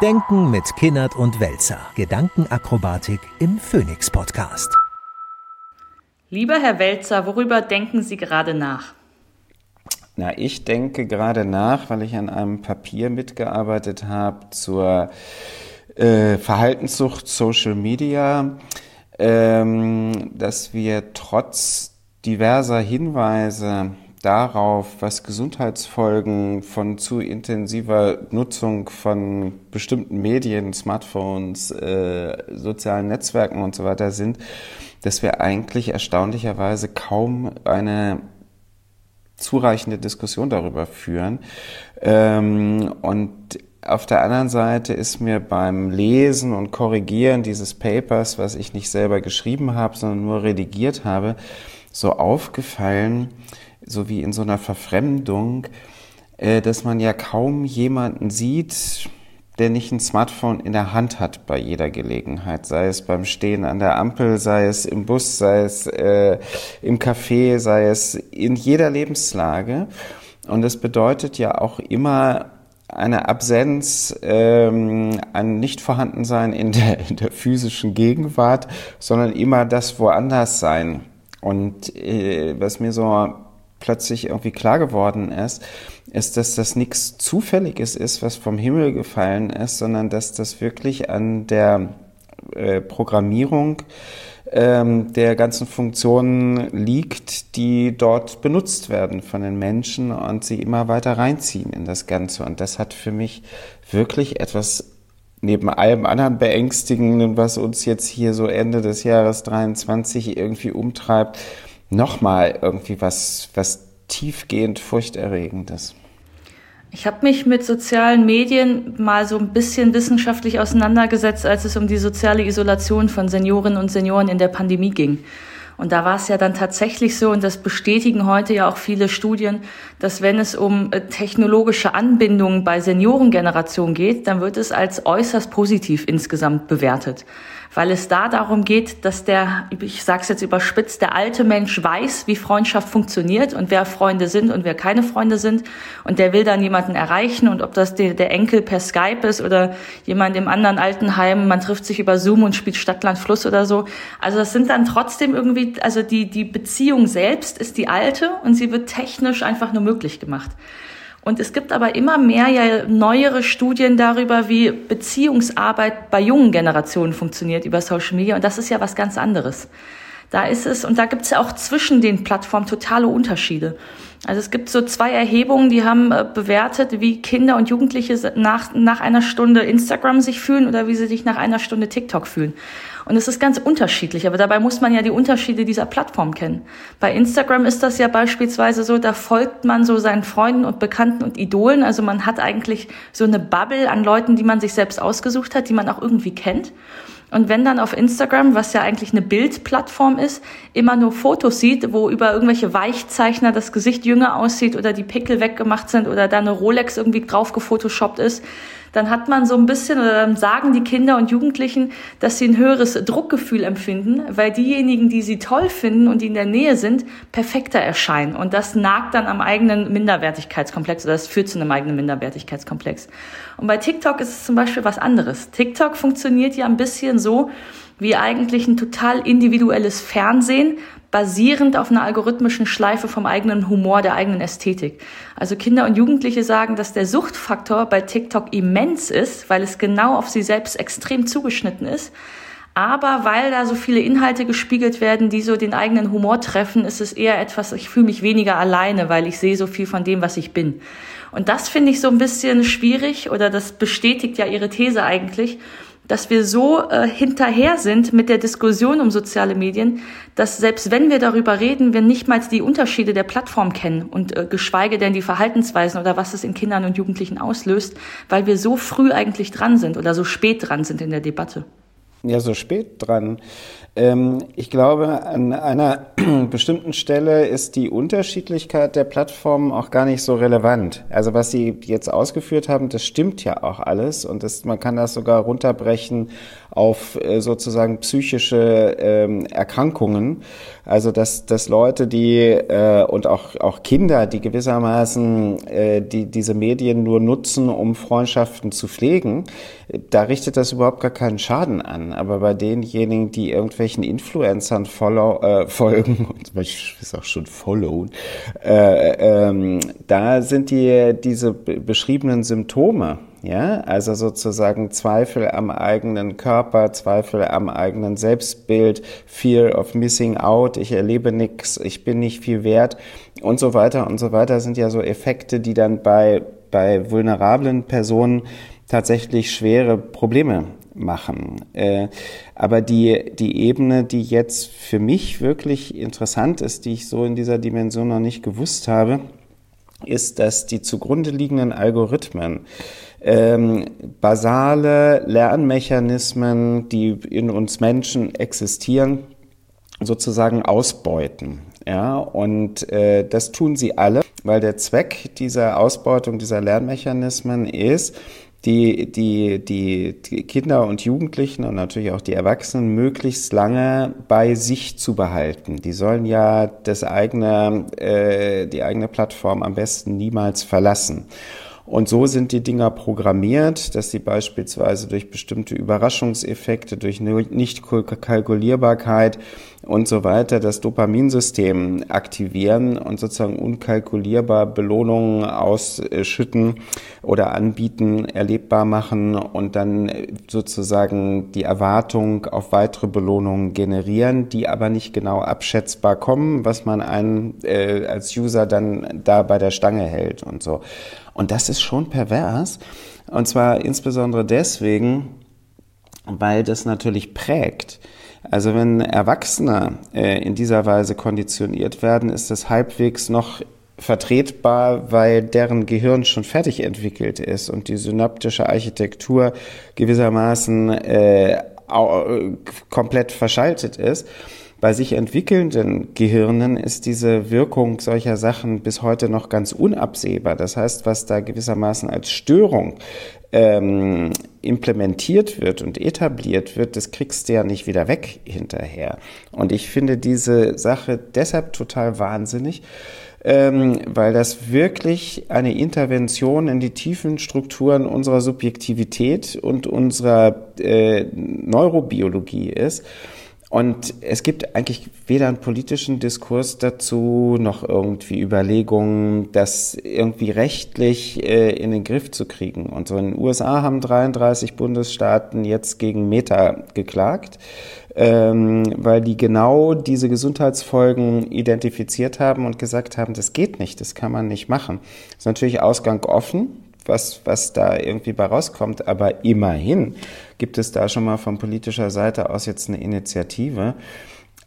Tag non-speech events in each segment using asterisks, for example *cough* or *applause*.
Denken mit Kinnert und Welzer. Gedankenakrobatik im Phoenix Podcast. Lieber Herr Welzer, worüber denken Sie gerade nach? Na, ich denke gerade nach, weil ich an einem Papier mitgearbeitet habe zur äh, Verhaltenssucht Social Media, ähm, dass wir trotz diverser Hinweise darauf, was Gesundheitsfolgen von zu intensiver Nutzung von bestimmten Medien, Smartphones, äh, sozialen Netzwerken und so weiter sind, dass wir eigentlich erstaunlicherweise kaum eine zureichende Diskussion darüber führen. Ähm, und auf der anderen Seite ist mir beim Lesen und Korrigieren dieses Papers, was ich nicht selber geschrieben habe, sondern nur redigiert habe, so aufgefallen, so wie in so einer Verfremdung, äh, dass man ja kaum jemanden sieht, der nicht ein Smartphone in der Hand hat bei jeder Gelegenheit, sei es beim Stehen an der Ampel, sei es im Bus, sei es äh, im Café, sei es in jeder Lebenslage. Und das bedeutet ja auch immer eine Absenz, ähm, ein Nichtvorhandensein in der, in der physischen Gegenwart, sondern immer das woanders sein. Und äh, was mir so plötzlich irgendwie klar geworden ist, ist, dass das nichts Zufälliges ist, was vom Himmel gefallen ist, sondern dass das wirklich an der äh, Programmierung ähm, der ganzen Funktionen liegt, die dort benutzt werden von den Menschen und sie immer weiter reinziehen in das Ganze. Und das hat für mich wirklich etwas neben allem anderen Beängstigenden, was uns jetzt hier so Ende des Jahres 23 irgendwie umtreibt, nochmal irgendwie was, was tiefgehend furchterregendes. Ich habe mich mit sozialen Medien mal so ein bisschen wissenschaftlich auseinandergesetzt, als es um die soziale Isolation von Seniorinnen und Senioren in der Pandemie ging. Und da war es ja dann tatsächlich so, und das bestätigen heute ja auch viele Studien, dass wenn es um äh, technologische Anbindungen bei Seniorengenerationen geht, dann wird es als äußerst positiv insgesamt bewertet weil es da darum geht, dass der, ich sage es jetzt überspitzt, der alte Mensch weiß, wie Freundschaft funktioniert und wer Freunde sind und wer keine Freunde sind und der will dann jemanden erreichen und ob das der, der Enkel per Skype ist oder jemand im anderen Altenheim, man trifft sich über Zoom und spielt Stadtland Fluss oder so. Also das sind dann trotzdem irgendwie, also die, die Beziehung selbst ist die alte und sie wird technisch einfach nur möglich gemacht. Und es gibt aber immer mehr ja neuere Studien darüber, wie Beziehungsarbeit bei jungen Generationen funktioniert über Social Media. Und das ist ja was ganz anderes. Da ist es, und da gibt es ja auch zwischen den Plattformen totale Unterschiede. Also es gibt so zwei Erhebungen, die haben äh, bewertet, wie Kinder und Jugendliche nach, nach einer Stunde Instagram sich fühlen oder wie sie sich nach einer Stunde TikTok fühlen. Und es ist ganz unterschiedlich, aber dabei muss man ja die Unterschiede dieser Plattform kennen. Bei Instagram ist das ja beispielsweise so, da folgt man so seinen Freunden und Bekannten und Idolen. Also man hat eigentlich so eine Bubble an Leuten, die man sich selbst ausgesucht hat, die man auch irgendwie kennt. Und wenn dann auf Instagram, was ja eigentlich eine Bildplattform ist, immer nur Fotos sieht, wo über irgendwelche Weichzeichner das Gesicht jünger aussieht oder die Pickel weggemacht sind oder da eine Rolex irgendwie drauf gefotoshoppt ist, dann hat man so ein bisschen oder dann sagen die Kinder und Jugendlichen, dass sie ein höheres Druckgefühl empfinden, weil diejenigen, die sie toll finden und die in der Nähe sind, perfekter erscheinen. Und das nagt dann am eigenen Minderwertigkeitskomplex oder das führt zu einem eigenen Minderwertigkeitskomplex. Und bei TikTok ist es zum Beispiel was anderes. TikTok funktioniert ja ein bisschen so, wie eigentlich ein total individuelles Fernsehen, basierend auf einer algorithmischen Schleife vom eigenen Humor, der eigenen Ästhetik. Also Kinder und Jugendliche sagen, dass der Suchtfaktor bei TikTok immens ist, weil es genau auf sie selbst extrem zugeschnitten ist. Aber weil da so viele Inhalte gespiegelt werden, die so den eigenen Humor treffen, ist es eher etwas, ich fühle mich weniger alleine, weil ich sehe so viel von dem, was ich bin. Und das finde ich so ein bisschen schwierig oder das bestätigt ja ihre These eigentlich dass wir so äh, hinterher sind mit der Diskussion um soziale Medien, dass selbst wenn wir darüber reden, wir nicht mal die Unterschiede der Plattform kennen und äh, geschweige denn die Verhaltensweisen oder was es in Kindern und Jugendlichen auslöst, weil wir so früh eigentlich dran sind oder so spät dran sind in der Debatte. Ja, so spät dran. Ähm, ich glaube, an einer *clears throat* bestimmten Stelle ist die Unterschiedlichkeit der Plattformen auch gar nicht so relevant. Also was Sie jetzt ausgeführt haben, das stimmt ja auch alles und das, man kann das sogar runterbrechen auf äh, sozusagen psychische ähm, Erkrankungen. Also dass, dass Leute, die äh, und auch, auch Kinder, die gewissermaßen äh, die, diese Medien nur nutzen, um Freundschaften zu pflegen, da richtet das überhaupt gar keinen Schaden an. Aber bei denjenigen, die irgendwelchen Influencern follow, äh, *laughs* folgen, und ich ist auch schon followen, äh, ähm, da sind die diese beschriebenen Symptome ja, also sozusagen Zweifel am eigenen Körper, Zweifel am eigenen Selbstbild, Fear of Missing Out, ich erlebe nichts, ich bin nicht viel wert und so weiter und so weiter sind ja so Effekte, die dann bei, bei vulnerablen Personen tatsächlich schwere Probleme machen. Äh, aber die, die Ebene, die jetzt für mich wirklich interessant ist, die ich so in dieser Dimension noch nicht gewusst habe, ist, dass die zugrunde liegenden Algorithmen ähm, basale Lernmechanismen, die in uns Menschen existieren, sozusagen ausbeuten. Ja, und äh, das tun sie alle, weil der Zweck dieser Ausbeutung dieser Lernmechanismen ist, die, die, die, Kinder und Jugendlichen und natürlich auch die Erwachsenen möglichst lange bei sich zu behalten. Die sollen ja das eigene, äh, die eigene Plattform am besten niemals verlassen. Und so sind die Dinger programmiert, dass sie beispielsweise durch bestimmte Überraschungseffekte, durch Nicht-Kalkulierbarkeit und so weiter das Dopaminsystem aktivieren und sozusagen unkalkulierbar Belohnungen ausschütten oder anbieten, erlebbar machen und dann sozusagen die Erwartung auf weitere Belohnungen generieren, die aber nicht genau abschätzbar kommen, was man einen äh, als User dann da bei der Stange hält und so. Und das ist schon pervers. Und zwar insbesondere deswegen, weil das natürlich prägt. Also wenn Erwachsene äh, in dieser Weise konditioniert werden, ist das halbwegs noch vertretbar, weil deren Gehirn schon fertig entwickelt ist und die synaptische Architektur gewissermaßen äh, komplett verschaltet ist. Bei sich entwickelnden Gehirnen ist diese Wirkung solcher Sachen bis heute noch ganz unabsehbar. Das heißt, was da gewissermaßen als Störung ähm, implementiert wird und etabliert wird, das kriegst du ja nicht wieder weg hinterher. Und ich finde diese Sache deshalb total wahnsinnig, ähm, weil das wirklich eine Intervention in die tiefen Strukturen unserer Subjektivität und unserer äh, Neurobiologie ist. Und es gibt eigentlich weder einen politischen Diskurs dazu, noch irgendwie Überlegungen, das irgendwie rechtlich äh, in den Griff zu kriegen. Und so in den USA haben 33 Bundesstaaten jetzt gegen Meta geklagt, ähm, weil die genau diese Gesundheitsfolgen identifiziert haben und gesagt haben, das geht nicht, das kann man nicht machen. Das ist natürlich Ausgang offen, was, was da irgendwie bei rauskommt. Aber immerhin gibt es da schon mal von politischer Seite aus jetzt eine Initiative.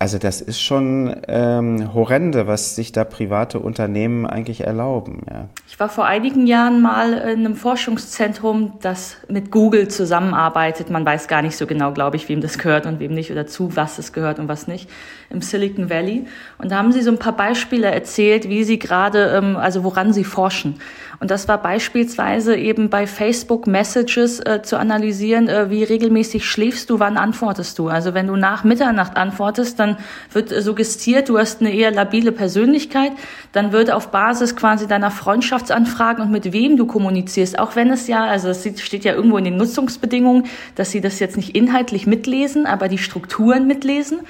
Also das ist schon ähm, horrende, was sich da private Unternehmen eigentlich erlauben. Ja. Ich war vor einigen Jahren mal in einem Forschungszentrum, das mit Google zusammenarbeitet. Man weiß gar nicht so genau, glaube ich, wem das gehört und wem nicht oder zu was es gehört und was nicht im Silicon Valley. Und da haben sie so ein paar Beispiele erzählt, wie sie gerade, ähm, also woran sie forschen. Und das war beispielsweise eben bei Facebook Messages äh, zu analysieren, äh, wie regelmäßig schläfst du, wann antwortest du. Also wenn du nach Mitternacht antwortest, dann wird äh, suggestiert, du hast eine eher labile Persönlichkeit. Dann wird auf Basis quasi deiner Freundschaftsanfragen und mit wem du kommunizierst, auch wenn es ja, also es steht ja irgendwo in den Nutzungsbedingungen, dass sie das jetzt nicht inhaltlich mitlesen, aber die Strukturen mitlesen.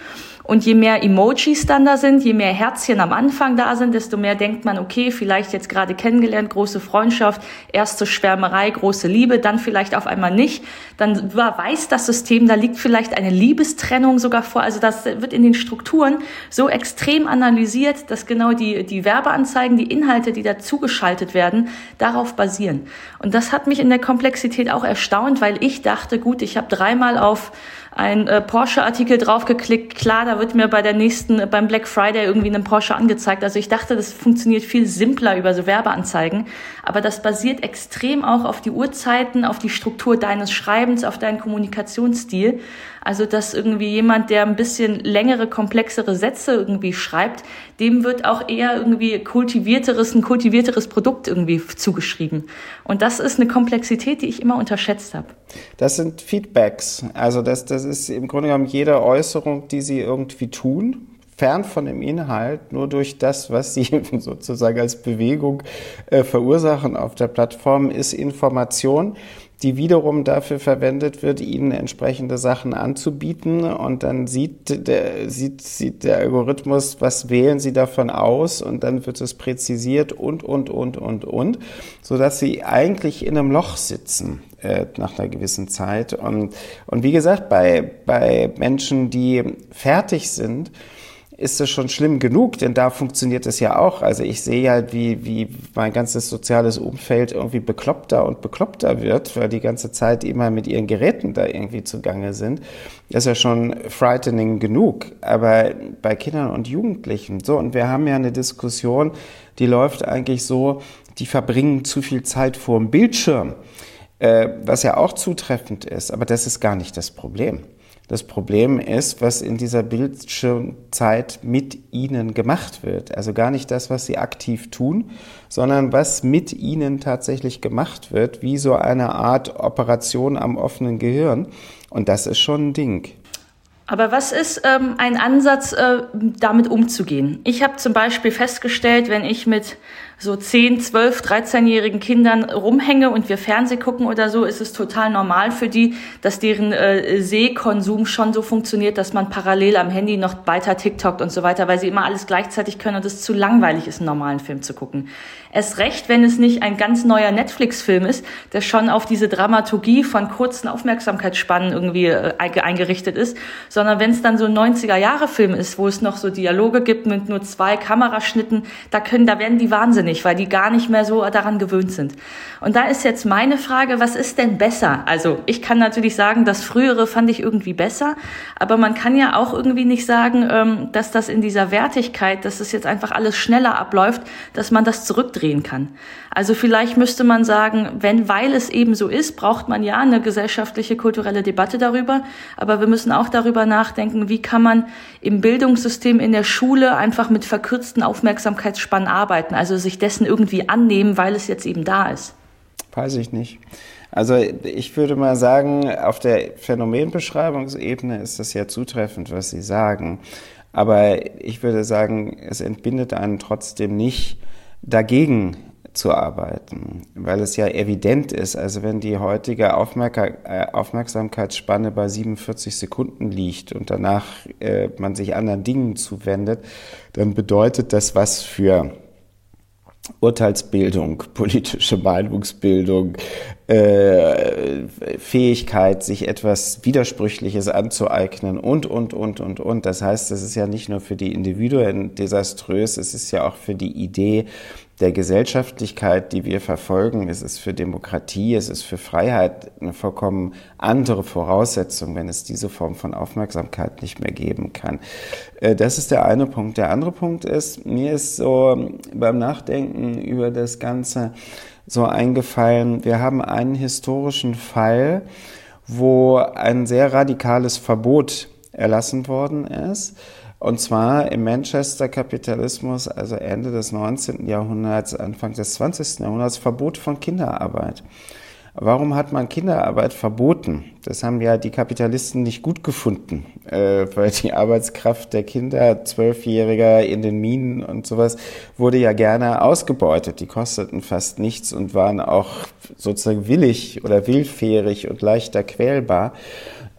Und je mehr Emojis dann da sind, je mehr Herzchen am Anfang da sind, desto mehr denkt man, okay, vielleicht jetzt gerade kennengelernt, große Freundschaft, erste Schwärmerei, große Liebe, dann vielleicht auf einmal nicht. Dann weiß das System, da liegt vielleicht eine Liebestrennung sogar vor. Also das wird in den Strukturen so extrem analysiert, dass genau die, die Werbeanzeigen, die Inhalte, die dazu geschaltet werden, darauf basieren. Und das hat mich in der Komplexität auch erstaunt, weil ich dachte, gut, ich habe dreimal auf ein äh, Porsche-Artikel draufgeklickt. Klar, da wird mir bei der nächsten, beim Black Friday irgendwie ein Porsche angezeigt. Also ich dachte, das funktioniert viel simpler über so Werbeanzeigen. Aber das basiert extrem auch auf die Uhrzeiten, auf die Struktur deines Schreibens, auf deinen Kommunikationsstil. Also, dass irgendwie jemand, der ein bisschen längere, komplexere Sätze irgendwie schreibt, dem wird auch eher irgendwie kultivierteres, ein kultivierteres Produkt irgendwie zugeschrieben. Und das ist eine Komplexität, die ich immer unterschätzt habe. Das sind Feedbacks. Also, das, das ist im Grunde genommen jede Äußerung, die Sie irgendwie tun, fern von dem Inhalt, nur durch das, was sie *laughs* sozusagen als Bewegung äh, verursachen auf der Plattform, ist Information die wiederum dafür verwendet wird, ihnen entsprechende Sachen anzubieten. Und dann sieht der, sieht, sieht der Algorithmus, was wählen sie davon aus und dann wird es präzisiert und, und, und, und, und, sodass sie eigentlich in einem Loch sitzen äh, nach einer gewissen Zeit. Und, und wie gesagt, bei, bei Menschen, die fertig sind, ist das schon schlimm genug, denn da funktioniert es ja auch. Also ich sehe ja, wie, wie mein ganzes soziales Umfeld irgendwie bekloppter und bekloppter wird, weil die ganze Zeit immer mit ihren Geräten da irgendwie zugange sind. Das ist ja schon frightening genug. Aber bei Kindern und Jugendlichen, so, und wir haben ja eine Diskussion, die läuft eigentlich so, die verbringen zu viel Zeit vor dem Bildschirm, äh, was ja auch zutreffend ist, aber das ist gar nicht das Problem. Das Problem ist, was in dieser Bildschirmzeit mit ihnen gemacht wird. Also gar nicht das, was sie aktiv tun, sondern was mit ihnen tatsächlich gemacht wird, wie so eine Art Operation am offenen Gehirn. Und das ist schon ein Ding. Aber was ist ähm, ein Ansatz, äh, damit umzugehen? Ich habe zum Beispiel festgestellt, wenn ich mit so 10, 12, 13-jährigen Kindern rumhänge und wir Fernseh gucken oder so, ist es total normal für die, dass deren äh, Sehkonsum schon so funktioniert, dass man parallel am Handy noch weiter TikTok und so weiter, weil sie immer alles gleichzeitig können und es zu langweilig ist, einen normalen Film zu gucken. Es recht, wenn es nicht ein ganz neuer Netflix-Film ist, der schon auf diese Dramaturgie von kurzen Aufmerksamkeitsspannen irgendwie äh, eingerichtet ist, sondern wenn es dann so ein 90er-Jahre-Film ist, wo es noch so Dialoge gibt mit nur zwei Kameraschnitten, da können, da werden die wahnsinnig, weil die gar nicht mehr so daran gewöhnt sind. Und da ist jetzt meine Frage, was ist denn besser? Also ich kann natürlich sagen, das Frühere fand ich irgendwie besser, aber man kann ja auch irgendwie nicht sagen, ähm, dass das in dieser Wertigkeit, dass es jetzt einfach alles schneller abläuft, dass man das zurückdreht drehen kann. Also vielleicht müsste man sagen, wenn, weil es eben so ist, braucht man ja eine gesellschaftliche, kulturelle Debatte darüber. Aber wir müssen auch darüber nachdenken, wie kann man im Bildungssystem in der Schule einfach mit verkürzten Aufmerksamkeitsspannen arbeiten, also sich dessen irgendwie annehmen, weil es jetzt eben da ist. Weiß ich nicht. Also ich würde mal sagen, auf der Phänomenbeschreibungsebene ist das ja zutreffend, was Sie sagen. Aber ich würde sagen, es entbindet einen trotzdem nicht dagegen zu arbeiten, weil es ja evident ist, also wenn die heutige äh, Aufmerksamkeitsspanne bei 47 Sekunden liegt und danach äh, man sich anderen Dingen zuwendet, dann bedeutet das was für Urteilsbildung, *laughs* politische Meinungsbildung, äh, Fähigkeit, sich etwas Widersprüchliches anzueignen und, und, und, und, und. Das heißt, es ist ja nicht nur für die Individuen desaströs, es ist ja auch für die Idee der Gesellschaftlichkeit, die wir verfolgen. Es ist für Demokratie, es ist für Freiheit eine vollkommen andere Voraussetzung, wenn es diese Form von Aufmerksamkeit nicht mehr geben kann. Äh, das ist der eine Punkt. Der andere Punkt ist, mir ist so beim Nachdenken über das Ganze so eingefallen, wir haben einen historischen Fall, wo ein sehr radikales Verbot erlassen worden ist und zwar im Manchester-Kapitalismus, also Ende des 19. Jahrhunderts, Anfang des 20. Jahrhunderts, Verbot von Kinderarbeit. Warum hat man Kinderarbeit verboten? Das haben ja die Kapitalisten nicht gut gefunden, äh, weil die Arbeitskraft der Kinder, Zwölfjähriger in den Minen und sowas, wurde ja gerne ausgebeutet. Die kosteten fast nichts und waren auch sozusagen willig oder willfährig und leichter quälbar.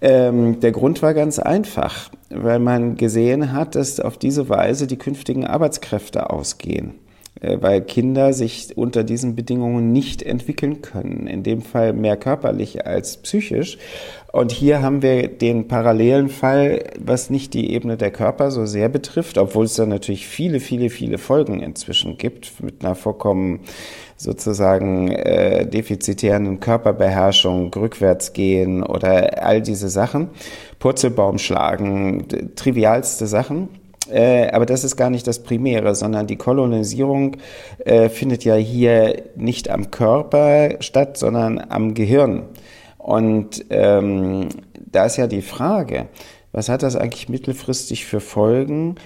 Ähm, der Grund war ganz einfach, weil man gesehen hat, dass auf diese Weise die künftigen Arbeitskräfte ausgehen. Äh, weil Kinder sich unter diesen Bedingungen nicht entwickeln können. In dem Fall mehr körperlich als psychisch. Und hier haben wir den parallelen Fall, was nicht die Ebene der Körper so sehr betrifft, obwohl es da natürlich viele, viele, viele Folgen inzwischen gibt mit einer vollkommen sozusagen äh, defizitären Körperbeherrschung, rückwärts gehen oder all diese Sachen, Purzelbaum schlagen, trivialste Sachen. Äh, aber das ist gar nicht das Primäre, sondern die Kolonisierung äh, findet ja hier nicht am Körper statt, sondern am Gehirn. Und ähm, da ist ja die Frage, was hat das eigentlich mittelfristig für Folgen?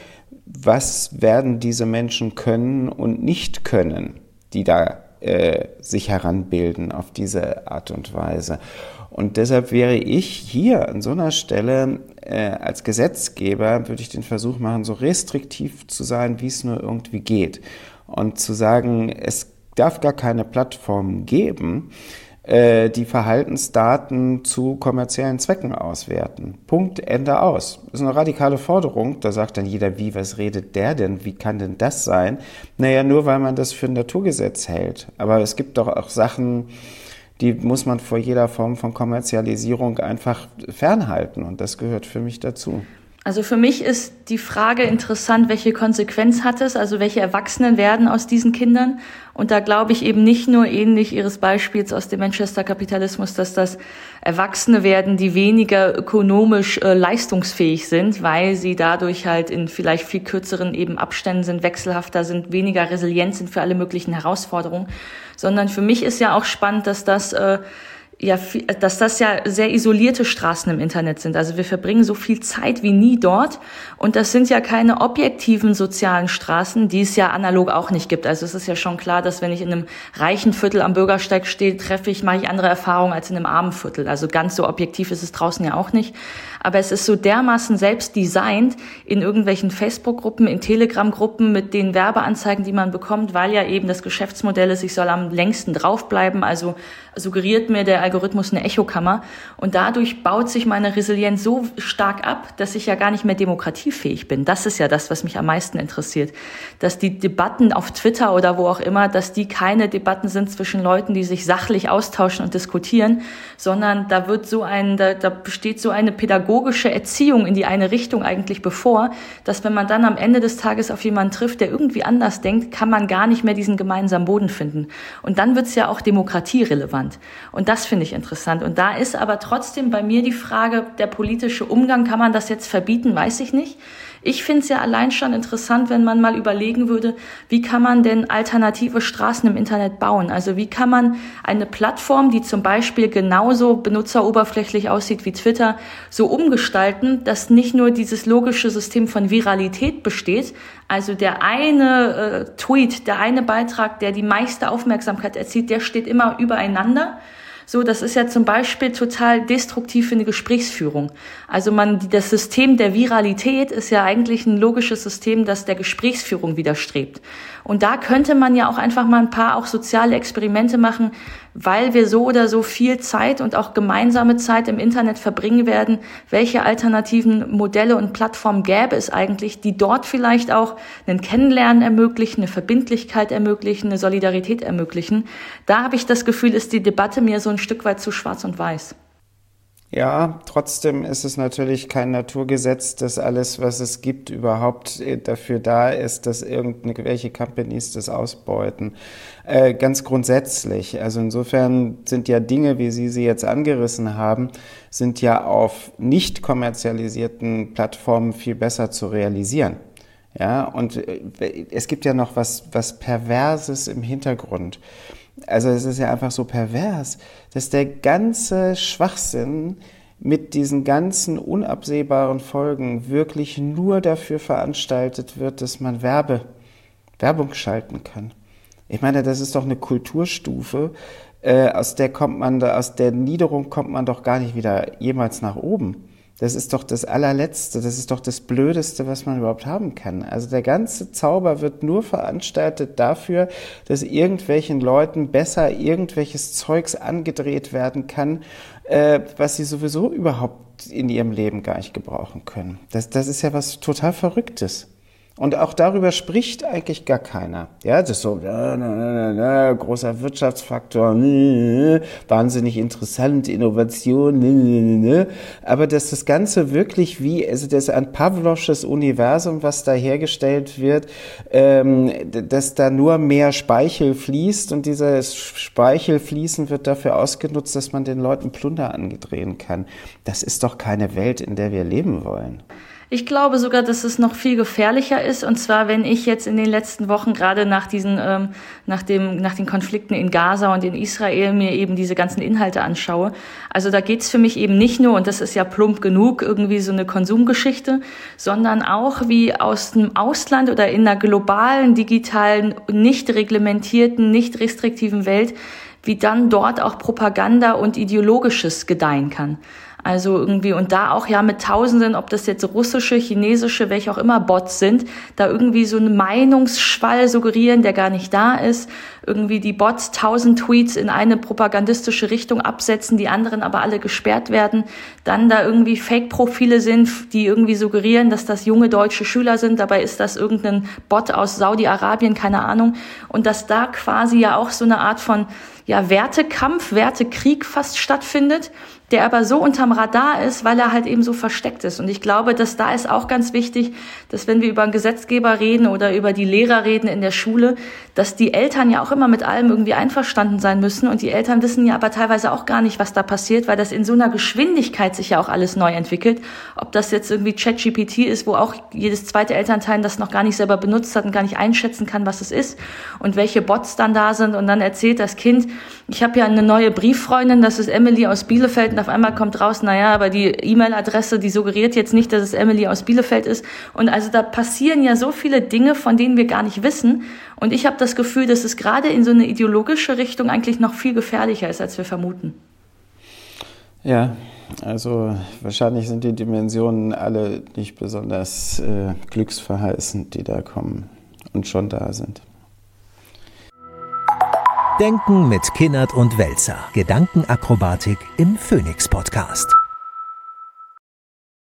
Was werden diese Menschen können und nicht können, die da äh, sich heranbilden auf diese Art und Weise? Und deshalb wäre ich hier an so einer Stelle äh, als Gesetzgeber, würde ich den Versuch machen, so restriktiv zu sein, wie es nur irgendwie geht. Und zu sagen, es darf gar keine Plattform geben, äh, die Verhaltensdaten zu kommerziellen Zwecken auswerten. Punkt, Ende aus. Das ist eine radikale Forderung. Da sagt dann jeder, wie, was redet der denn? Wie kann denn das sein? Naja, nur weil man das für ein Naturgesetz hält. Aber es gibt doch auch Sachen, die muss man vor jeder Form von Kommerzialisierung einfach fernhalten. Und das gehört für mich dazu. Also für mich ist die Frage interessant, welche Konsequenz hat es, also welche Erwachsenen werden aus diesen Kindern. Und da glaube ich eben nicht nur ähnlich Ihres Beispiels aus dem Manchester-Kapitalismus, dass das Erwachsene werden, die weniger ökonomisch äh, leistungsfähig sind, weil sie dadurch halt in vielleicht viel kürzeren eben Abständen sind, wechselhafter sind, weniger resilient sind für alle möglichen Herausforderungen. Sondern für mich ist ja auch spannend, dass das äh, ja, dass das ja sehr isolierte Straßen im Internet sind. Also wir verbringen so viel Zeit wie nie dort. Und das sind ja keine objektiven sozialen Straßen, die es ja analog auch nicht gibt. Also es ist ja schon klar, dass wenn ich in einem reichen Viertel am Bürgersteig stehe, treffe ich, mache ich andere Erfahrungen als in einem armen Viertel. Also ganz so objektiv ist es draußen ja auch nicht. Aber es ist so dermaßen selbst designt in irgendwelchen Facebook-Gruppen, in Telegram-Gruppen mit den Werbeanzeigen, die man bekommt, weil ja eben das Geschäftsmodell ist, ich soll am längsten draufbleiben. Also suggeriert mir der Algorithmus eine Echokammer. Und dadurch baut sich meine Resilienz so stark ab, dass ich ja gar nicht mehr demokratiefähig bin. Das ist ja das, was mich am meisten interessiert. Dass die Debatten auf Twitter oder wo auch immer, dass die keine Debatten sind zwischen Leuten, die sich sachlich austauschen und diskutieren, sondern da wird so ein, da, da besteht so eine pädagogische Erziehung in die eine Richtung eigentlich bevor, dass wenn man dann am Ende des Tages auf jemanden trifft, der irgendwie anders denkt, kann man gar nicht mehr diesen gemeinsamen Boden finden. Und dann wird es ja auch demokratierelevant. Und das finde ich interessant. Und da ist aber trotzdem bei mir die Frage, der politische Umgang, kann man das jetzt verbieten, weiß ich nicht. Ich finde es ja allein schon interessant, wenn man mal überlegen würde, wie kann man denn alternative Straßen im Internet bauen? Also wie kann man eine Plattform, die zum Beispiel genauso benutzeroberflächlich aussieht wie Twitter, so umgestalten, dass nicht nur dieses logische System von Viralität besteht, also der eine äh, Tweet, der eine Beitrag, der die meiste Aufmerksamkeit erzielt, der steht immer übereinander, so, das ist ja zum Beispiel total destruktiv für eine Gesprächsführung. Also man, das System der Viralität ist ja eigentlich ein logisches System, das der Gesprächsführung widerstrebt. Und da könnte man ja auch einfach mal ein paar auch soziale Experimente machen, weil wir so oder so viel Zeit und auch gemeinsame Zeit im Internet verbringen werden. Welche alternativen Modelle und Plattformen gäbe es eigentlich, die dort vielleicht auch einen Kennenlernen ermöglichen, eine Verbindlichkeit ermöglichen, eine Solidarität ermöglichen? Da habe ich das Gefühl, ist die Debatte mir so ein Stück weit zu schwarz und weiß. Ja, trotzdem ist es natürlich kein Naturgesetz, dass alles, was es gibt, überhaupt äh, dafür da ist, dass irgendwelche Companies das ausbeuten. Äh, ganz grundsätzlich. Also insofern sind ja Dinge, wie Sie sie jetzt angerissen haben, sind ja auf nicht kommerzialisierten Plattformen viel besser zu realisieren. Ja, und äh, es gibt ja noch was, was Perverses im Hintergrund. Also es ist ja einfach so pervers, dass der ganze Schwachsinn mit diesen ganzen unabsehbaren Folgen wirklich nur dafür veranstaltet wird, dass man Werbe, Werbung schalten kann. Ich meine, das ist doch eine Kulturstufe, äh, aus der kommt man, aus der Niederung kommt man doch gar nicht wieder jemals nach oben. Das ist doch das allerletzte, das ist doch das Blödeste, was man überhaupt haben kann. Also der ganze Zauber wird nur veranstaltet dafür, dass irgendwelchen Leuten besser irgendwelches Zeugs angedreht werden kann, äh, was sie sowieso überhaupt in ihrem Leben gar nicht gebrauchen können. Das, das ist ja was total Verrücktes. Und auch darüber spricht eigentlich gar keiner. Ja, das ist so, na, na, na, na, großer Wirtschaftsfaktor, wahnsinnig interessant, Innovation, aber dass das Ganze wirklich wie, also das ein Pavlovsches Universum, was da hergestellt wird, ähm, dass da nur mehr Speichel fließt und dieses Speichelfließen wird dafür ausgenutzt, dass man den Leuten Plunder angedrehen kann. Das ist doch keine Welt, in der wir leben wollen. Ich glaube sogar, dass es noch viel gefährlicher ist. Und zwar, wenn ich jetzt in den letzten Wochen gerade nach diesen, ähm, nach dem, nach den Konflikten in Gaza und in Israel mir eben diese ganzen Inhalte anschaue. Also da geht's für mich eben nicht nur, und das ist ja plump genug, irgendwie so eine Konsumgeschichte, sondern auch wie aus dem Ausland oder in einer globalen, digitalen, nicht reglementierten, nicht restriktiven Welt, wie dann dort auch Propaganda und Ideologisches gedeihen kann. Also irgendwie, und da auch ja mit Tausenden, ob das jetzt russische, chinesische, welche auch immer Bots sind, da irgendwie so einen Meinungsschwall suggerieren, der gar nicht da ist. Irgendwie die Bots tausend Tweets in eine propagandistische Richtung absetzen, die anderen aber alle gesperrt werden. Dann da irgendwie Fake-Profile sind, die irgendwie suggerieren, dass das junge deutsche Schüler sind. Dabei ist das irgendein Bot aus Saudi-Arabien, keine Ahnung. Und dass da quasi ja auch so eine Art von ja, Wertekampf, Wertekrieg fast stattfindet der aber so unterm Radar ist, weil er halt eben so versteckt ist. Und ich glaube, dass da ist auch ganz wichtig, dass wenn wir über einen Gesetzgeber reden oder über die Lehrer reden in der Schule, dass die Eltern ja auch immer mit allem irgendwie einverstanden sein müssen. Und die Eltern wissen ja aber teilweise auch gar nicht, was da passiert, weil das in so einer Geschwindigkeit sich ja auch alles neu entwickelt. Ob das jetzt irgendwie ChatGPT ist, wo auch jedes zweite Elternteil das noch gar nicht selber benutzt hat und gar nicht einschätzen kann, was es ist und welche Bots dann da sind. Und dann erzählt das Kind, ich habe ja eine neue Brieffreundin, das ist Emily aus Bielefeld und auf einmal kommt raus, naja, aber die E-Mail-Adresse, die suggeriert jetzt nicht, dass es Emily aus Bielefeld ist. Und also da passieren ja so viele Dinge, von denen wir gar nicht wissen. Und ich habe das Gefühl, dass es gerade in so eine ideologische Richtung eigentlich noch viel gefährlicher ist, als wir vermuten. Ja, also wahrscheinlich sind die Dimensionen alle nicht besonders äh, glücksverheißend, die da kommen und schon da sind. Denken mit Kinnert und Welzer. Gedankenakrobatik im Phoenix Podcast.